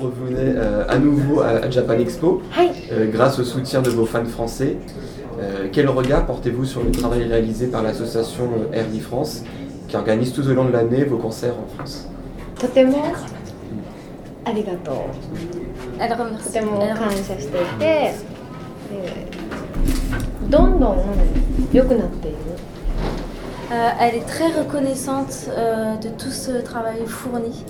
revenez euh, à nouveau à, à Japan Expo, はい euh, grâce au soutien de vos fans français. Euh, quel regard portez-vous sur le travail réalisé par l'association euh, Airly France, qui organise tout au long de l'année vos concerts en France とてもありがとう Elle と remercie. ても Elle 感謝していて、えーどんどん良くなっている Euh, elle est très reconnaissante euh, de tout ce travail fourni.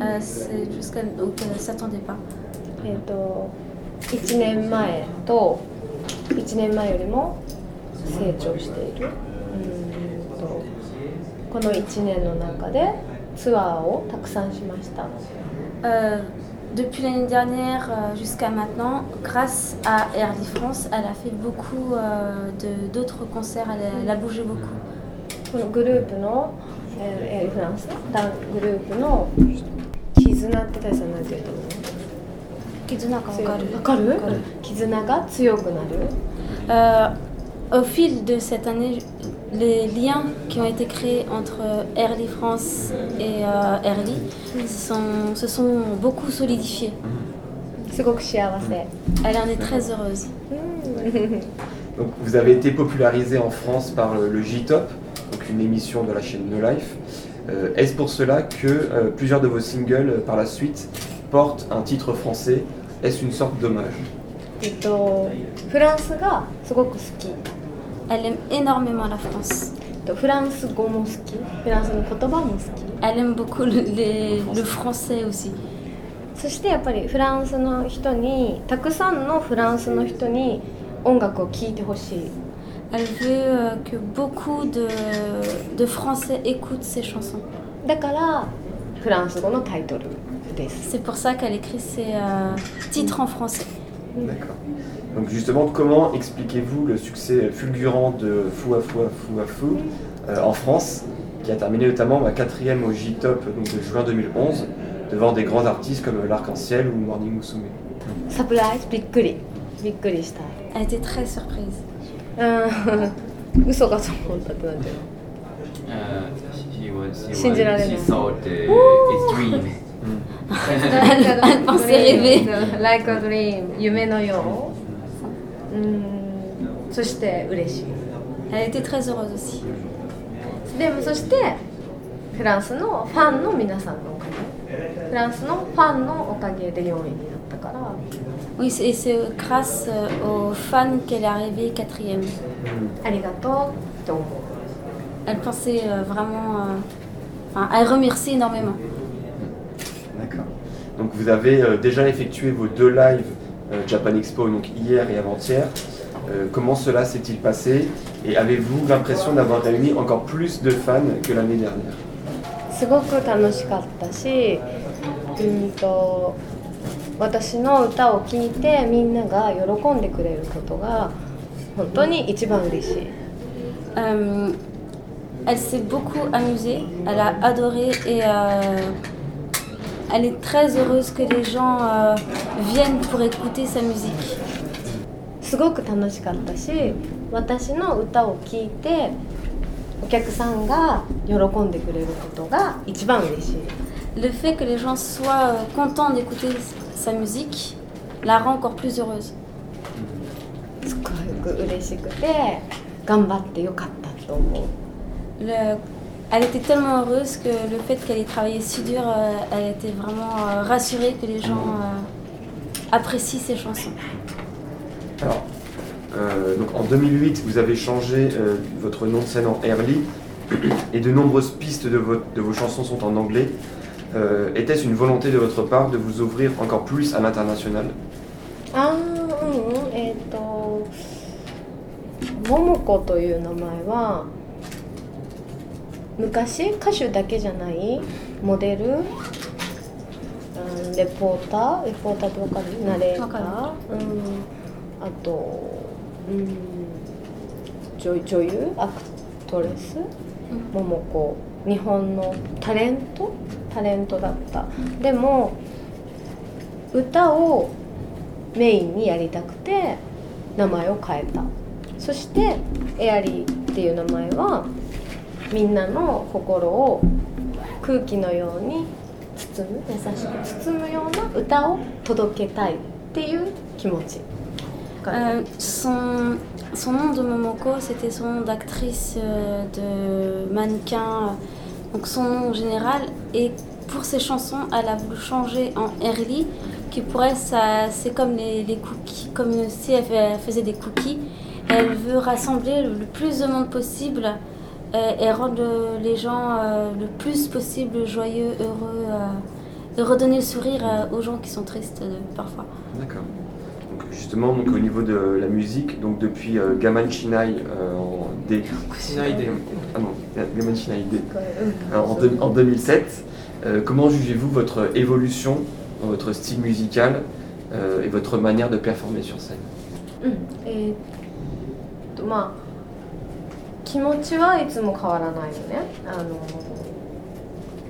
Euh, c'est juste qu'elle auquel elle ne s'attendait pas. えっ、と1年前と1年前よりも成長しているうーんとこの1年の中でツアーをたくさんしました Euh, depuis l'année dernière euh, jusqu'à maintenant, grâce à Airly France, elle a fait beaucoup euh, de- d'autres concerts, elle a, elle a bougé beaucoup. このグループの、えーエアリフランスダングループの絆って大さんなんて言うと思う Kizuna Kawakaru. わかる絆が強くなる Euh, au fil de cette année, les liens qui ont été créés entre Airly France et euh, Airly se sont, se sont beaucoup solidifiés. すごく幸せ Elle en est très heureuse. Donc, vous avez été popularisé en France par le, le J-Top, donc une émission de la chaîne No Life. Euh, Est-ce pour cela que euh, plusieurs de vos singles euh, par la suite portent un titre français Est-ce une sorte d'hommage えっとフランスがすごく好き Elle aime énormément la France. とフランス語も好きフランスの言葉も好き Elle aime beaucoup le, les- le français aussi. そしてやっぱりフランスの人にたくさんのフランスの人に音楽を聴いてほしい elle veut euh, que beaucoup de, de Français écoutent ses chansons. D'accord. C'est pour ça qu'elle écrit ses euh, titres en français. D'accord. Donc justement, comment expliquez-vous le succès fulgurant de Fou à Fou à Fou à Fou euh, en France, qui a terminé notamment ma quatrième au J-Top de juin 2011, devant des grands artistes comme L'Arc-en-Ciel ou Morning Musume? Elle était très surprise. うん、嘘かと思ったってなっちう。信じられない。like。そして嬉しい。でもそしてフランスのファンの皆さんのおかげフランスのファンのおかげで4位になった。Oui, c'est- et c'est grâce euh, aux fans qu'elle est arrivée quatrième. ありがとうって思う Elle pensait euh, vraiment. euh, enfin, elle remercie énormément. D'accord. Donc vous avez euh, déjà effectué vos deux lives euh, Japan Expo donc hier et avant-hier. Euh, comment cela s'est-il passé Et avez-vous l'impression d'avoir réuni encore plus de fans que l'année dernière すごく楽しかったしうんと 私の歌を聴いてみんなが喜んでくれることが本当に一番嬉しい Euh, elle s'est beaucoup amusée, elle a adoré et euh, elle est très heureuse que les gens euh, viennent pour écouter sa musique. すごく楽しかったし私の歌を聴いてお客さんが喜んでくれることが一番嬉しい Le fait que les gens soient euh, contents d'écouter sa musique la rend encore plus heureuse. すごく嬉しくて頑張ってよかったと思う Le- elle était tellement heureuse que le fait qu'elle ait travaillé si dur, euh, elle était vraiment euh, rassurée que les gens euh, apprécient ses chansons. Alors, euh, donc en 2008, vous avez changé euh, votre nom de scène en Early et de nombreuses pistes de, votre- de vos chansons sont en anglais. Euh, Était-ce une volonté de votre part de vous ouvrir encore plus à l'international? あーうんうんえっ、と桃子という名前は昔歌手だけじゃないモデル、うん、レポーターレポーターってわかるナレーター、うん、あと、うん、女女優アクトレス桃子日本のタレント？タレントだった。でも歌をメインにやりたくて名前を変えた。そしてエアリーっていう名前はみんなの心を空気のように包む優しく包むような歌を届けたいっていう気持ち Euh, son, son nom de Momoko, c'était son nom d'actrice, euh, de mannequin, euh, donc son nom général. Et pour ses chansons, elle a voulu changer en Erli, qui pour elle, ça, c'est comme les, les cookies, comme si elle, faisait des cookies. Elle veut rassembler le, plus de monde possible et rendre les gens le plus possible joyeux, heureux, et redonner le sourire aux gens qui sont tristes parfois. D'accord Donc justement, donc, au niveau de la musique, donc depuis euh, Gaman Shinai euh, en D. Shinai D. Ah non, Gaman Shinai D. Alors, en, deux- en 2007, euh, comment jugez-vous votre évolution dans votre style musical euh, et votre manière de performer sur scène うんえーっとまあ気持ちはいつも変わらないよねあの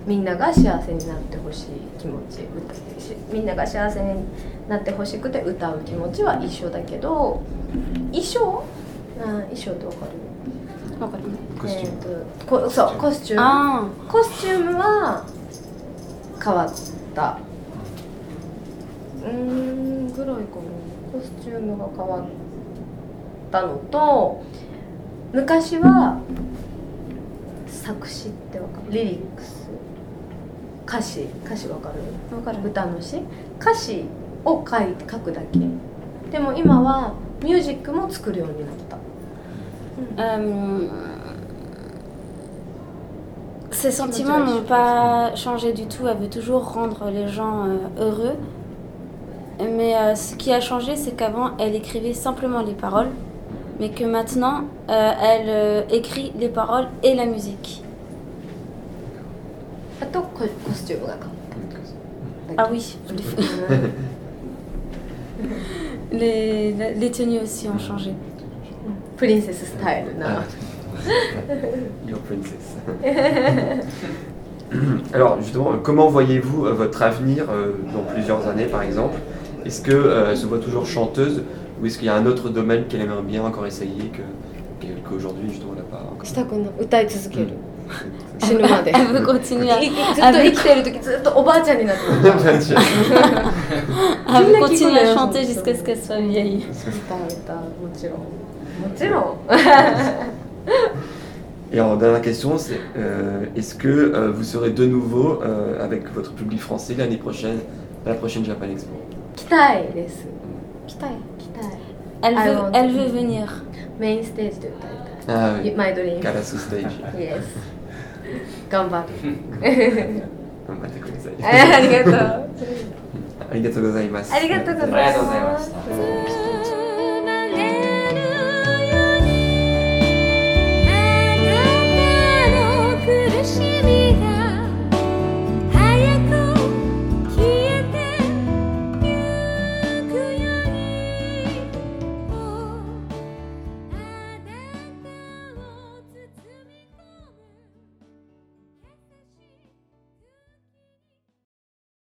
みんなが幸せになってほしい気持ち歌しみんなが幸せに なってほしくて歌う気持ちは一緒だけど衣装？あ衣装ってわかる？コスチューム。えーっとこそうコスチューム。Ah, コスチュームは変わった。うーんぐらいかなコスチュームが変わったのと昔は作詞ってわかる？リリックス。歌詞。歌詞わかる？わかる。歌の詩？歌詞を書いて書くだけでも今はミュージックも作るようになった、 Euh, ses sentiments n'ont pas changé du tout. Elle veut toujours rendre les gens euh, heureux. Mais euh, ce qui a changé, c'est qu'avant, elle écrivait simplement les paroles. Mais que maintenant, euh, elle euh, écrit les paroles et la musique. あとココス les, les, les tenues aussi ont changé. プリンセススタイルな、 Your Princess. Alors justement, euh, comment voyez-vous euh, votre avenir euh, dans plusieurs années par exemple Est-ce que euh, elle se voit toujours chanteuse ou est-ce qu'il y a un autre domaine qu'elle aimerait bien encore essayer que que- qu'aujourd'hui justement elle n'a pas encore したくない歌い続ける、 死ぬまで Elle veut continuer à, いずっと生きてる時ずっとおばあちゃんになってる Bien sûr. elle veut Qui l'a qui continuer à connaît, chanter hein, jusqu'à ce qu'elle soit vieille. 歌歌もちろんもちろん Et alors dernière question, c'est euh, est-ce que euh, vous serez de nouveau euh, avec votre public français l'année prochaine, à la prochaine Japan Expo 来たいです来たい来たい Elle I veut, want elle to. veut venir. メインステージで歌い Ah たい oui, マイドリーム Karasu Stage. イエス 頑張る頑張ってください。ありがとう ありがとうございます。ありがとうございますありがとうございました